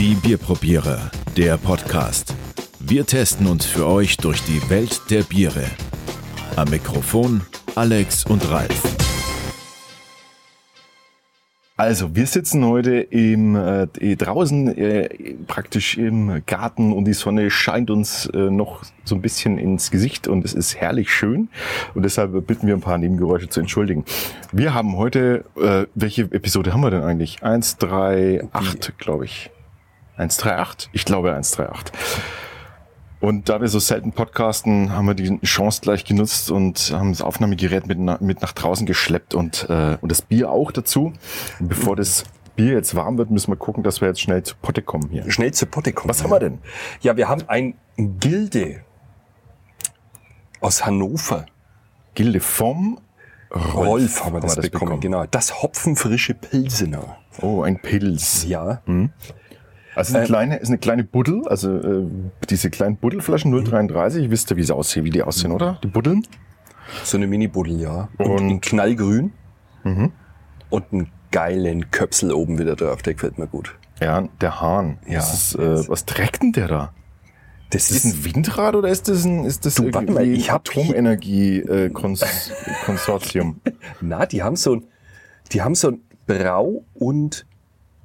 Die Bierprobierer, der Podcast. Wir testen uns für euch durch die Welt der Biere. Am Mikrofon Alex und Ralf. Also, wir sitzen heute im, äh, draußen äh, praktisch im Garten und die Sonne scheint uns äh, noch so ein bisschen ins Gesicht und es ist herrlich schön und deshalb bitten wir ein paar Nebengeräusche zu entschuldigen. Wir haben heute, äh, welche Episode haben wir denn eigentlich? 138, glaube ich. 138? Ich glaube 138. Und da wir so selten podcasten, haben wir die Chance gleich genutzt und haben das Aufnahmegerät mit, na, mit nach draußen geschleppt und, äh, und das Bier auch dazu. Und bevor das Bier jetzt warm wird, müssen wir gucken, dass wir jetzt schnell zu Potte kommen hier. Schnell zu Potte kommen. Was haben wir denn? Ja, wir haben ein Gilde aus Hannover. Gilde vom Rolf, haben wir das, bekommen. Genau. Das hopfenfrische Pilsener. Oh, ein Pilz. Ja. Also eine Ähm, kleine, ist eine kleine Buddel, also äh, diese kleinen Buddelflaschen 033, wisst ihr, wie sie aussehen, wie die aussehen, oder? Die Buddeln? So eine Mini-Buddel, ja. Und, Und- knallgrün. Und einen geilen Köpsel oben wieder drauf. Der gefällt mir gut. Ja, der Hahn. Ja. Ist, äh, was trägt denn der da? Das Ist das ein Windrad oder ist das ein, ist das Du, warte mal, ich hab hier- Atomenergie-Konsortium? Na, die haben so ein, die haben so ein Brau- und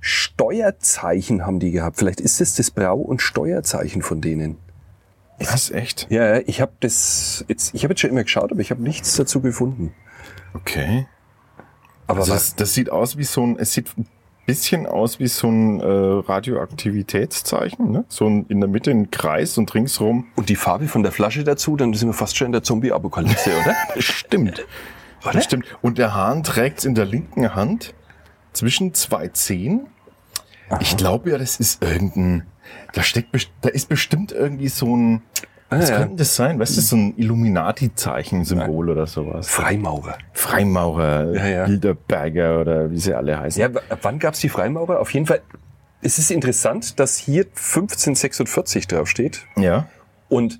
Steuerzeichen haben die gehabt. Vielleicht ist es das Brau- und Steuerzeichen von denen. Was, echt? Ja, ich habe das jetzt, ich habe jetzt schon immer geschaut, aber ich habe nichts dazu gefunden. Okay. Aber Also was? das, das sieht aus wie so ein, es sieht ein bisschen aus wie so ein äh, Radioaktivitätszeichen, ne? So ein, in der Mitte ein Kreis und ringsrum. Und die Farbe von der Flasche dazu, dann sind wir fast schon in der Zombie-Apokalypse, oder? Das stimmt. Das stimmt. Und der Hahn trägt in der linken Hand zwischen zwei Zehen. Ich glaube ja, das ist irgendein, da steckt, da ist bestimmt irgendwie so ein, was Ah, ja. könnte das sein? Weißt du, so ein Illuminati-Zeichen-Symbol oder sowas? Freimaurer. Freimaurer, Ja, ja. Bilderberger oder wie sie alle heißen. Ja, w- wann gab's die Freimaurer? Auf jeden Fall. Es ist interessant, dass hier 1546 draufsteht. ja. Und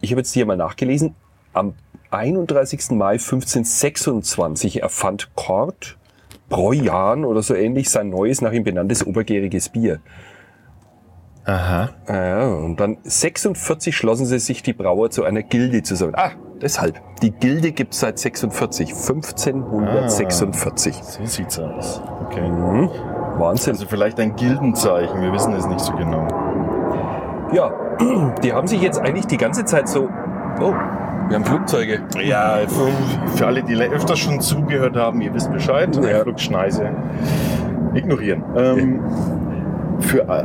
ich habe jetzt hier mal nachgelesen. Am 31. Mai 1526 erfand Kort Breujan oder so ähnlich sein neues, nach ihm benanntes obergäriges Bier. Aha. Ja, und dann 46 schlossen sie sich die Brauer zu einer Gilde zusammen. Ah, deshalb. Die Gilde gibt's seit 46, 1546. So sieht's aus. Okay. Mhm. Wahnsinn. Also vielleicht ein Gildenzeichen, wir wissen es nicht so genau. Ja, die haben sich jetzt eigentlich die ganze Zeit so. Oh, wir haben Flugzeuge. Ja, für alle, die öfter schon zugehört haben, ihr wisst Bescheid. Ja. Einflugschneise. Ignorieren. Ähm, für äh,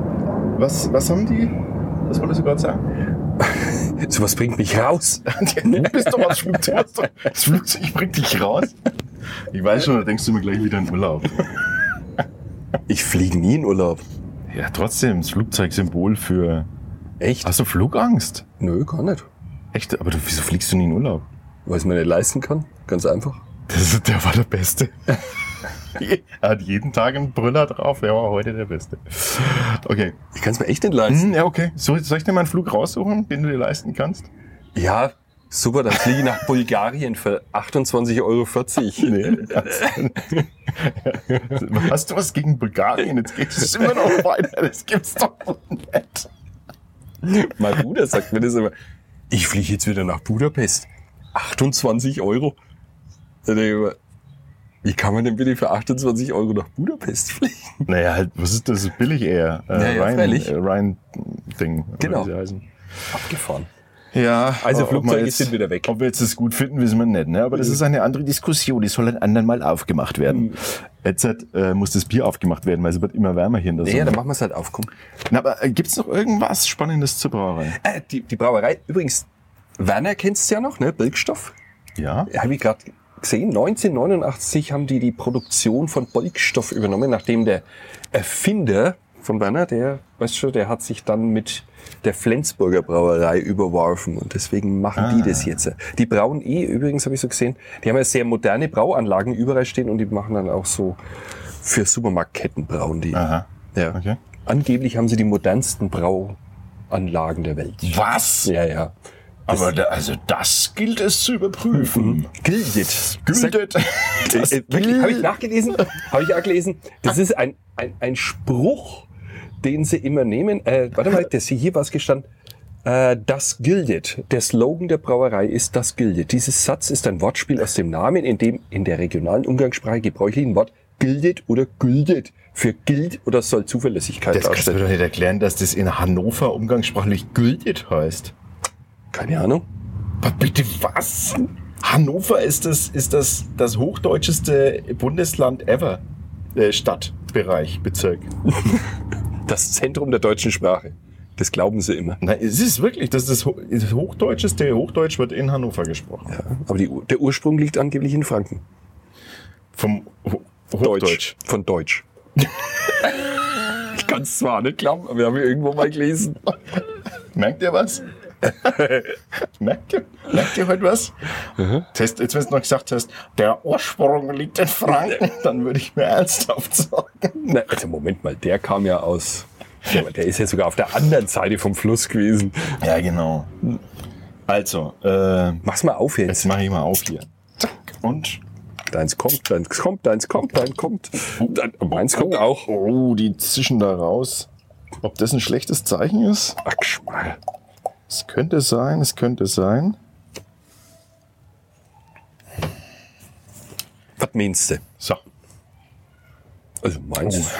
was, was haben die? Was wolltest du gerade sagen? Sowas bringt mich raus. Du bist doch das Flugzeug. Das Flugzeug bringt dich raus. Ich weiß schon, da denkst du mir gleich wieder in Urlaub. Ich fliege nie in Urlaub. Ja, trotzdem, das Flugzeugsymbol für. Echt? Hast du Flugangst? Nö, gar nicht. Echt? Aber du, wieso fliegst du nie in Urlaub? Weil ich mir nicht leisten kann. Ganz einfach. Das, der war der Beste. er hat jeden Tag einen Brüller drauf, der war heute der Beste. Okay. Ich kann es mir echt nicht leisten. Hm, ja, okay. So, soll ich dir mal einen Flug raussuchen, den du dir leisten kannst? Ja, super, dann fliege ich nach Bulgarien für 28,40 Euro. Nee. Hast du was gegen Bulgarien? Jetzt geht es immer noch weiter. Das gibt's doch nicht. mein Bruder sagt mir das immer. Ich fliege jetzt wieder nach Budapest. 28 Euro. Wie kann man denn bitte für 28 Euro nach Budapest fliegen? Naja, halt, was ist das? Billig eher. Äh, Ja, ja, freilich. Äh, oder Genau. wie sie heißen. Abgefahren. Ja, Also Flugzeuge jetzt- sind wieder weg. Ob wir jetzt das gut finden, wissen wir nicht. Ne? Aber das ist eine andere Diskussion. Die soll ein andern Mal aufgemacht werden. Jetzt äh, muss das Bier aufgemacht werden, weil es wird immer wärmer hier in der Sonne. dann machen wir es halt auf. Komm. Na, aber äh, gibt's noch irgendwas Spannendes zur Brauerei? Äh, die, die Brauerei, übrigens, Werner kennst du ja noch, ne? Birkstoff. Ja. Habe ich gerade gesehen. 1989 haben die die Produktion von Bolkstoff übernommen, nachdem der Erfinder von Werner, der, weißt du, der hat sich dann mit der Flensburger Brauerei überworfen und deswegen machen die das jetzt. Die brauen eh, übrigens habe ich so gesehen, die haben ja sehr moderne Brauanlagen überall stehen und die machen dann auch so für Supermarktketten brauen die. Aha. Ja. Okay. Angeblich haben sie die modernsten Brauanlagen der Welt. Was? Ja, ja. Aber da, also das gilt es zu überprüfen. Gildet. Gültet. Das, äh, wirklich, habe ich nachgelesen, habe ich auch gelesen. Das ist ein, ein, ein Spruch, den sie immer nehmen. Äh, warte mal, das hier was gestanden. Äh, das gildet. Der Slogan der Brauerei ist das gildet. Dieses Satz ist ein Wortspiel aus dem Namen, in dem in der regionalen Umgangssprache gebräuchlichen Wort gildet oder güldet für gilt oder soll Zuverlässigkeit Das kannst du mir darstellen. doch nicht erklären, dass das in Hannover umgangssprachlich gültig heißt. Keine Ahnung. Aber bitte was? Hannover ist das, ist das, das hochdeutscheste Bundesland ever. Äh, Stadtbereich, Bezirk. Das Zentrum der deutschen Sprache. Das glauben sie immer. Nein, es ist wirklich, das ist das, Ho- das hochdeutscheste. Hochdeutsch wird in Hannover gesprochen. Ja, aber die, der Ursprung liegt angeblich in Franken. Vom Ho Hochdeutsch. Von Deutsch. ich kann es zwar nicht glauben, aber wir haben irgendwo mal gelesen. Merkt ihr was? merkt, ihr, merkt ihr heute was? Test, jetzt, wenn du noch gesagt hast, der Ursprung liegt in Franken, dann würde ich mir ernsthaft sagen. Na, also Moment mal, der kam ja aus. Der, ist ja sogar auf der anderen Seite vom Fluss gewesen. Ja, genau. Also, äh, Mach's mal auf jetzt jetzt. mache ich mal auf hier. Zack. Und Deins kommt, deins kommt, deins kommt, dein kommt. Dein, meins kommt auch. Oh, die zischen da raus. Ob das ein schlechtes Zeichen ist? Ach, Geschmack. Es könnte sein, es könnte sein. Was meinst du? So. Also meins.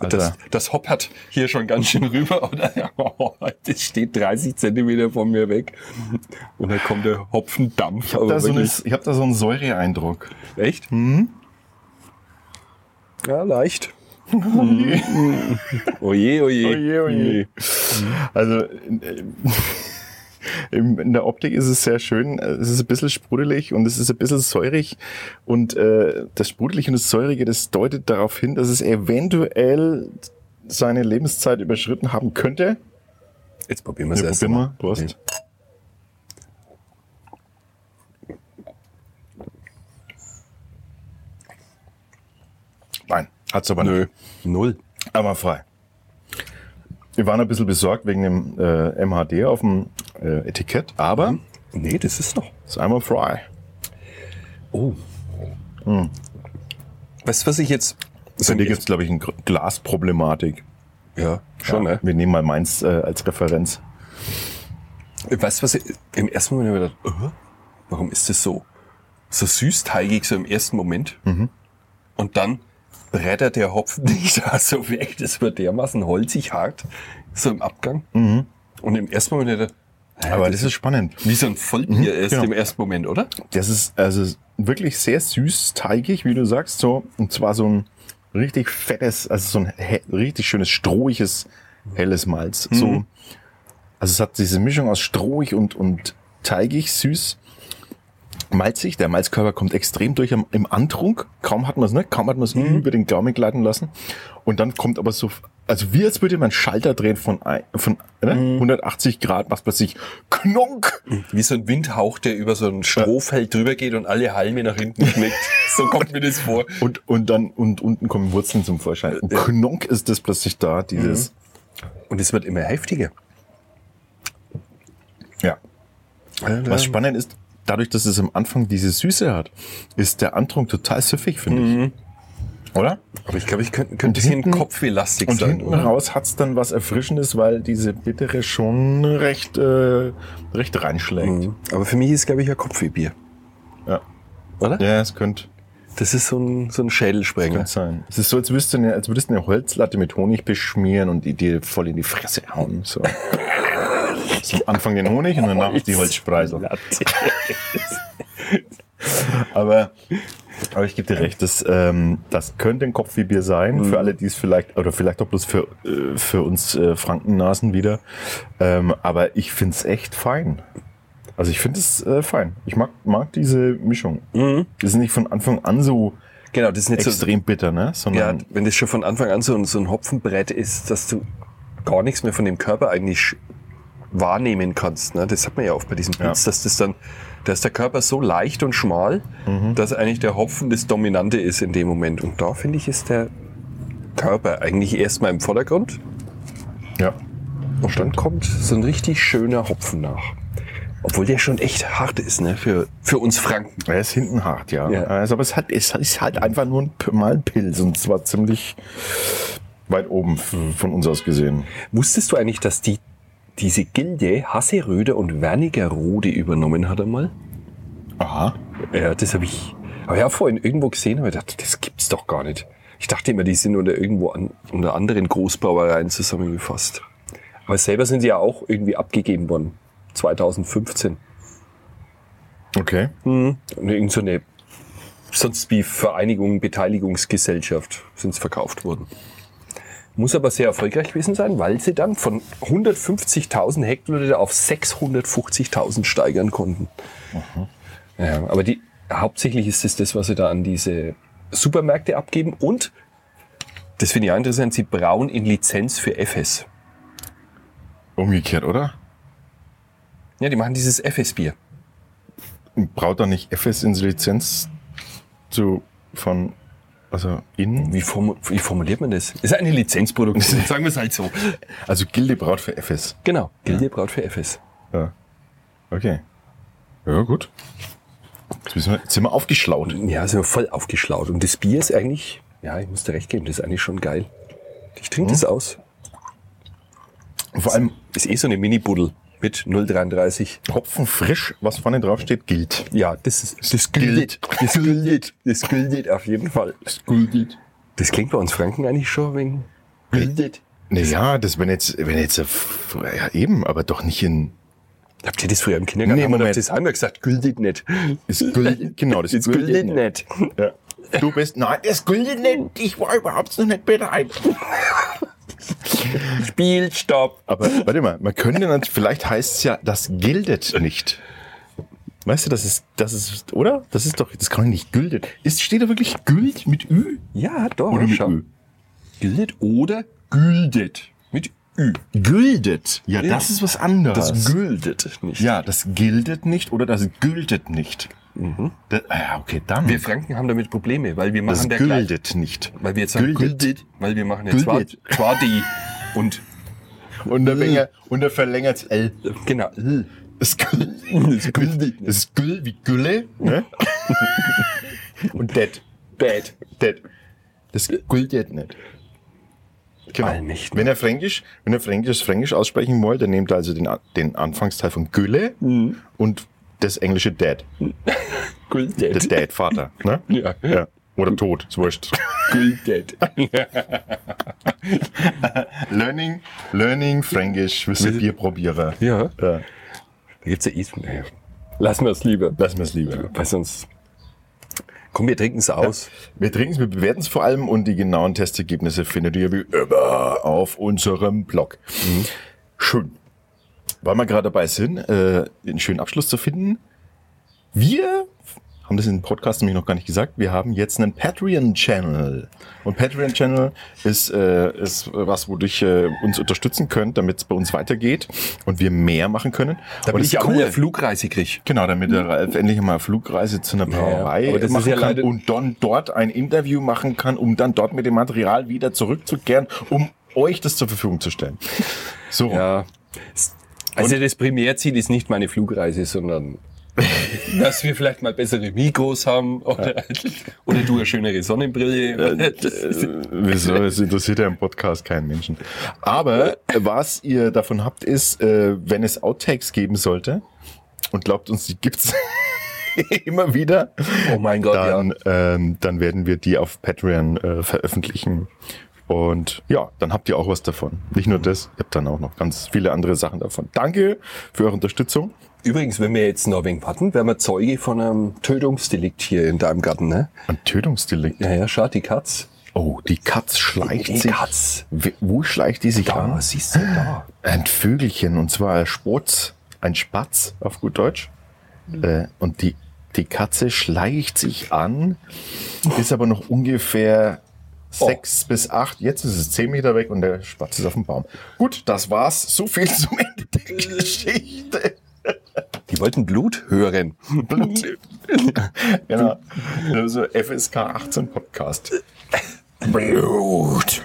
Alter. das, das hoppert hier schon ganz schön rüber, oder? Das steht 30 Zentimeter von mir weg. Und dann kommt der Hopfendampf. Ich habe da, so eine- ich hab da so einen Säureeindruck. Echt? Ja, leicht. Oje, oje. Oje, oje. Also in, in, der Optik ist es sehr schön. Es ist ein bisschen sprudelig und es ist ein bisschen säurig. Und äh, das Sprudelige und das Säurige, das deutet darauf hin, dass es eventuell seine Lebenszeit überschritten haben könnte. Jetzt probieren wir es Ja, erst probieren mal. Prost. Nein, hat's aber Nö. nicht. Null. Aber frei. Wir waren ein bisschen besorgt wegen dem äh, MHD auf dem äh, Etikett, aber Nee, das ist noch. ist einmal frei. Oh. Weißt du, was ich jetzt. Bei dir gibt es, glaube ich, eine Glasproblematik. Ja, schon, ja, ne? Wir nehmen mal meins äh, als Referenz. Weißt du, was ich, im ersten Moment habe ich gedacht, uh, warum ist das so, so süßteigig, so im ersten Moment? Und dann brettert der Hopfen nicht da so weg, das wird dermaßen holzig hart, so im Abgang. Und im ersten Moment habe ich gedacht, hä, Aber das ist spannend. wie so ein Vollbier ist genau. im ersten Moment, oder? Das ist also wirklich sehr süß, teigig, wie du sagst, so. Und zwar so ein richtig fettes, also so ein richtig schönes, strohiges, helles Malz. So. Also es hat diese Mischung aus strohig und, und teigig, süß, malzig. Der Malzkörper kommt extrem durch am, im Antrunk. Kaum hat man es, ne? Kaum hat man es über den Gaumen gleiten lassen. Und dann kommt aber so, also wie als würde man einen Schalter drehen von, ein- von ne? 180 Grad, macht plötzlich Knonk. Wie so ein Windhauch, der über so ein Strohfeld drüber geht und alle Halme nach hinten schlägt. so kommt mir das vor. Und, und dann, und unten kommen Wurzeln zum Vorschein. Und Knonk ist das plötzlich da, dieses, Und es wird immer heftiger. ja. Was spannend ist, dadurch, dass es am Anfang diese Süße hat, ist der Antrunk total süffig, finde ich. Oder? Aber ich glaube, ich könnte, könnte ein bisschen hinten- kopfwehlastig Und sein. hinten oder? raus hat's dann was Erfrischendes, weil diese bittere schon recht, äh, recht reinschlägt. Mhm. Aber für mich ist, glaube ich, ein Kopfwehbier. Ja. Oder? ja, es könnte Das ist so ein, so ein Schädelsprenger. könnte sein. Es ist so, als würdest du eine, als würdest du eine Holzlatte mit Honig beschmieren und die dir voll in die Fresse hauen. So. so am Anfang den Honig und danach die Holzspreisel. Aber, aber ich gebe dir recht, das, ähm, das könnte ein Kopfwehbier sein, für alle, die es vielleicht, oder vielleicht auch bloß für, äh, für uns äh, Frankennasen wieder. Ähm, aber ich finde es echt fein. Also ich finde es äh, fein. Ich mag, mag diese Mischung. Das ist nicht von Anfang an so Genau, das ist nicht so, extrem bitter, ne? ja, Sondern wenn das schon von Anfang an so so ein Hopfenbrett ist, dass du gar nichts mehr von dem Körper eigentlich wahrnehmen kannst. Ne? Das hat man ja oft bei diesem Ja. Pilz, dass das dann, da ist der Körper so leicht und schmal, dass eigentlich der Hopfen das Dominante ist in dem Moment. Und da finde ich, ist der Körper eigentlich erstmal im Vordergrund ja. und dann kommt so ein richtig schöner Hopfen nach. Obwohl der schon echt hart ist, ne, für, für uns Franken. Er ist hinten hart, ja. Ja. Also, aber es, hat, es ist halt einfach nur ein, mal ein Pilz und zwar ziemlich, weit oben von uns aus gesehen. Wusstest du eigentlich, dass die diese Gilde Hasseröde und Wernigerode übernommen hat einmal? Aha. Ja, das habe ich, hab ich ja vorhin irgendwo gesehen, aber ich dachte, das gibt's doch gar nicht. Ich dachte immer, die sind unter irgendwo an, unter anderen Großbrauereien zusammengefasst. Aber selber sind sie ja auch irgendwie abgegeben worden. 2015. Okay. Und irgend so eine, sonst wie Vereinigung, Beteiligungsgesellschaft sind sie verkauft worden. Muss aber sehr erfolgreich gewesen sein, weil sie dann von 150.000 Hektoliter auf 650.000 steigern konnten. Ja, aber die, hauptsächlich ist es das, was sie da an diese Supermärkte abgeben und, das finde ich auch interessant, sie brauen in Lizenz für FS. Umgekehrt, oder? Ja, die machen dieses FS-Bier. Braucht da nicht FS in Lizenz zu, von, also in? Wie, formu wie formuliert man das? Ist eine Lizenzproduktion, sagen wir es halt so. Also Gilde braut für FS. Genau, Gilde braut für FS. Ja. Okay. Ja, gut. Jetzt, wir, sind wir aufgeschlaut. Ja, sind wir voll aufgeschlaut. Und das Bier ist eigentlich, ja, ich muss dir recht geben, das ist eigentlich schon geil. Ich trinke das aus. Und vor allem Ist eh so eine Mini-Buddel mit 0,33. Hopfen frisch, was vorne drauf steht, gilt. Ja, das ist, das gilt. Das gilt. Das gilt auf jeden Fall. Gilt. Das klingt bei uns Franken eigentlich schon wegen gilt. Naja, das wenn jetzt, wenn jetzt, ja eben, aber doch nicht in, Habt ihr das früher im Kindergarten? Nee, haben wir Moment. das einmal gesagt, gilt nicht. es gilt, genau, das Das gilt nicht. Ja. Du bist, nein, das gilt nicht, ich war überhaupt noch nicht bereit. Spielstopp. Aber warte mal, man könnte dann, vielleicht heißt es ja, das gildet nicht. Weißt du, das ist, das ist, oder? Das ist doch, das kann nicht gültet. Ist, steht da wirklich Güld mit Ü? Ja, doch. Oder mit. Ö? Gildet oder güldet. Mit Ü. Güldet. Ja, Ja. das ist was anderes. Das güldet nicht. ja, das gildet nicht oder das gültet nicht. Das, ah ja, okay, dann. Wir Franken haben damit Probleme, weil wir machen das der gleich- güldet nicht. Weil wir jetzt sagen, Güldet. güldet, weil wir machen jetzt Güldet. die und Und der, Wenger, und der verlängert L. genau. Das Güll. Das güldet Güll wie Gülle. Ne? und Dead. Bad. Dead. Das gültet nicht. Genau. Allmächtig. Wenn er Fränkisch, wenn er Fränkisch, Fränkisch aussprechen wollt, dann nehmt er also den, den Anfangsteil von Gülle Mhm. und das englische Dad. Der Güldet. Dad, Vater. Ne? Ja. ja. Oder tot, ist wurscht. Güldet. Learning, Learning Fränkisch, wisse Bierprobierer. Ja. ja. Da gibt's ja eh. Naja. Lassen wir es lieber. Lassen wir es lieber. Weil sonst. Komm, wir trinken es aus. Wir trinken es, wir bewerten es vor allem und die genauen Testergebnisse findet ihr wie immer auf unserem Blog. Schön. Weil wir gerade dabei sind, äh, einen schönen Abschluss zu finden. Wir haben das in dem Podcast nämlich noch gar nicht gesagt. Wir haben jetzt einen Patreon-Channel. Und Patreon-Channel ist, äh, ist was, wodurch ihr uns unterstützen könnt, damit es bei uns weitergeht und wir mehr machen können. Damit Und ich auch mal eine Flugreise krieg. Genau, damit der Ralf endlich mal eine Flugreise zu einer ja, Brauerei ist machen ja kann und dann dort ein Interview machen kann, um dann dort mit dem Material wieder zurückzukehren, um euch das zur Verfügung zu stellen. So, Ja. Also das Primärziel ist nicht meine Flugreise, sondern dass wir vielleicht mal bessere Mikros haben oder, oder du eine schönere Sonnenbrille. äh, wieso? Es interessiert ja im Podcast keinen Menschen. Aber was ihr davon habt, ist, äh, wenn es Outtakes geben sollte, und glaubt uns, die gibt's immer wieder, Oh mein Gott, dann, ähm, dann werden wir die auf Patreon äh, veröffentlichen. Und ja, dann habt ihr auch was davon. Nicht nur das, ihr habt dann auch noch ganz viele andere Sachen davon. Danke für eure Unterstützung. Übrigens, wenn wir jetzt noch wenig warten, wären wir Zeuge von einem Tötungsdelikt hier in deinem Garten, ne? Ein Tötungsdelikt. Ja, ja, schau, die Katz. Oh, die Katz schleicht Die sich. Katz. Wo schleicht die sich Da, an? siehst du, da. Ein Vögelchen, und zwar ein Spatz, ein Spatz auf gut Deutsch. Äh, und die, die Katze schleicht sich an, ist aber noch ungefähr sechs bis acht. Jetzt ist es zehn Meter weg und der Spatz ist auf dem Baum. Gut, das war's. So viel zum Ende der Geschichte. Die wollten Blut hören. Blut. genau. Also FSK 18 Podcast. Blut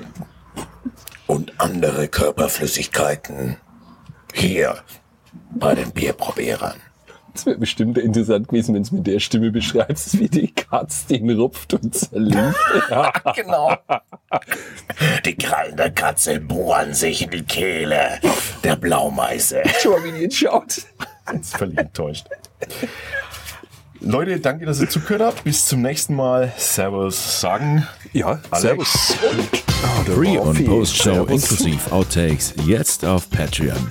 und andere Körperflüssigkeiten hier bei den Bierprobierern. Es wäre bestimmt interessant gewesen, wenn es mit der Stimme beschreibst, wie die Katz den rupft und zerlegt. Genau. Die Krallen der Katze bohren sich in die Kehle der Blaumeise. Schau mal, wie die jetzt schaut. Jetzt völlig enttäuscht. Leute, danke, dass ihr zugehört habt. Bis zum nächsten Mal. Servus sagen. Ja, Alex. Pre- und Raffi. Post-Show Servus. inklusive Outtakes jetzt auf Patreon.